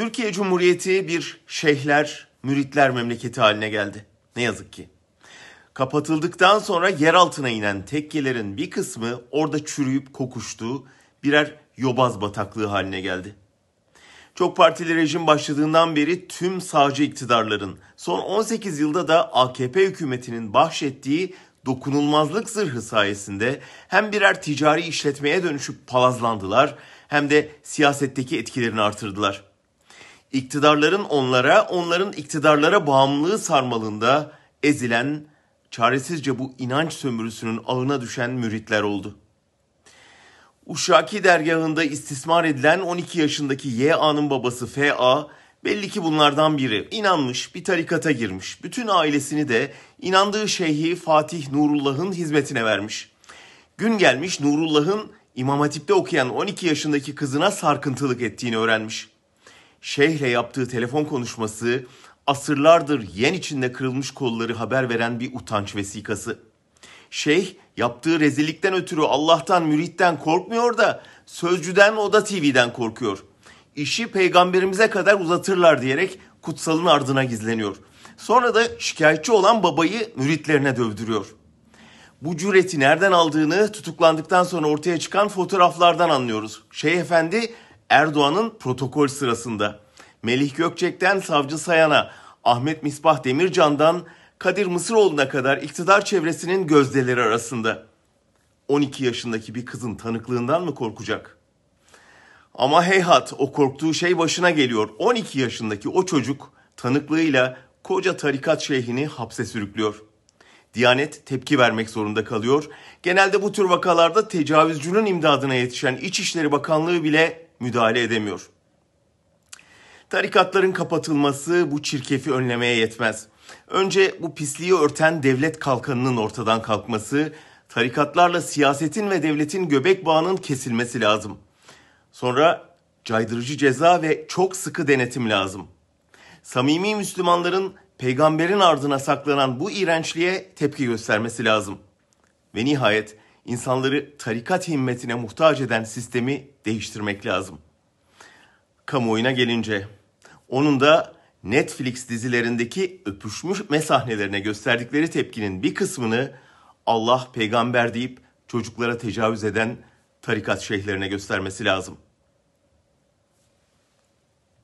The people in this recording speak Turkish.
Türkiye Cumhuriyeti bir şeyhler, müritler memleketi haline geldi. Ne yazık ki. Kapatıldıktan sonra yer altına inen tekkelerin bir kısmı orada çürüyüp kokuştu, birer yobaz bataklığı haline geldi. Çok partili rejim başladığından beri tüm sağcı iktidarların son 18 yılda da AKP hükümetinin bahşettiği dokunulmazlık zırhı sayesinde hem birer ticari işletmeye dönüşüp palazlandılar hem de siyasetteki etkilerini artırdılar. İktidarların onlara, onların iktidarlara bağımlılığı sarmalında ezilen, çaresizce bu inanç sömürüsünün ağına düşen müritler oldu. Uşaki dergahında istismar edilen 12 yaşındaki Y.A.'nın babası F.A. belli ki bunlardan biri. İnanmış, bir tarikata girmiş. Bütün ailesini de inandığı şeyhi Fatih Nurullah'ın hizmetine vermiş. Gün gelmiş Nurullah'ın İmam Hatip'te okuyan 12 yaşındaki kızına sarkıntılık ettiğini öğrenmiş. Şeyhle yaptığı telefon konuşması asırlardır yen içinde kırılmış kolları haber veren bir utanç vesikası. Şeyh yaptığı rezillikten ötürü Allah'tan müritten korkmuyor da sözcüden o da TV'den korkuyor. İşi peygamberimize kadar uzatırlar diyerek kutsalın ardına gizleniyor. Sonra da şikayetçi olan babayı müritlerine dövdürüyor. Bu cüreti nereden aldığını tutuklandıktan sonra ortaya çıkan fotoğraflardan anlıyoruz. Şeyh Efendi Erdoğan'ın protokol sırasında. Melih Gökçek'ten Savcı Sayan'a, Ahmet Misbah Demircan'dan Kadir Mısıroğlu'na kadar iktidar çevresinin gözdeleri arasında. 12 yaşındaki bir kızın tanıklığından mı korkacak? Ama heyhat o korktuğu şey başına geliyor. 12 yaşındaki o çocuk tanıklığıyla koca tarikat şeyhini hapse sürüklüyor. Diyanet tepki vermek zorunda kalıyor. Genelde bu tür vakalarda tecavüzcünün imdadına yetişen İçişleri Bakanlığı bile müdahale edemiyor. Tarikatların kapatılması bu çirkefi önlemeye yetmez. Önce bu pisliği örten devlet kalkanının ortadan kalkması, tarikatlarla siyasetin ve devletin göbek bağının kesilmesi lazım. Sonra caydırıcı ceza ve çok sıkı denetim lazım. Samimi Müslümanların peygamberin ardına saklanan bu iğrençliğe tepki göstermesi lazım. Ve nihayet insanları tarikat himmetine muhtaç eden sistemi değiştirmek lazım. Kamuoyuna gelince onun da Netflix dizilerindeki öpüşmüş sahnelerine gösterdikleri tepkinin bir kısmını Allah peygamber deyip çocuklara tecavüz eden tarikat şeyhlerine göstermesi lazım.''